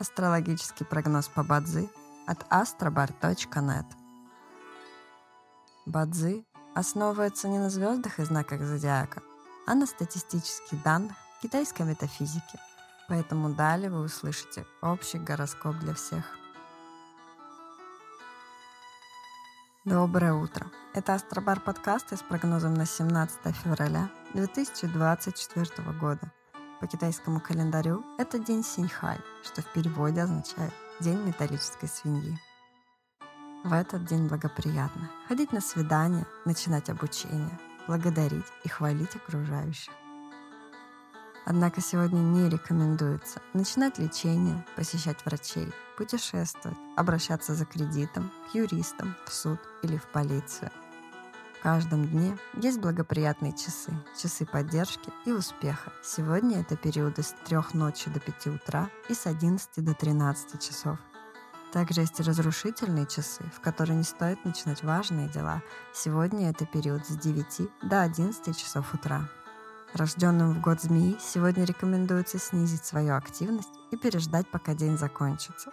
Астрологический прогноз по Бадзи от astrobar.net. Бадзи основывается не на звездах и знаках зодиака, а на статистических данных китайской метафизики. Поэтому далее вы услышите общий гороскоп для всех. Доброе утро! Это Астробар подкасты с прогнозом на 17 февраля 2024 года. По китайскому календарю это день Синьхай, что в переводе означает «день металлической свиньи». В этот день благоприятно ходить на свидание, начинать обучение, благодарить и хвалить окружающих. Однако сегодня не рекомендуется начинать лечение, посещать врачей, путешествовать, обращаться за кредитом к юристам, в суд или в полицию – в каждом дне есть благоприятные часы, часы поддержки и успеха. Сегодня это периоды с 3 ночи до 5 утра и с 11 до 13 часов. Также есть разрушительные часы, в которые не стоит начинать важные дела. Сегодня это период с 9 до 11 часов утра. Рожденным в год змеи сегодня рекомендуется снизить свою активность и переждать, пока день закончится.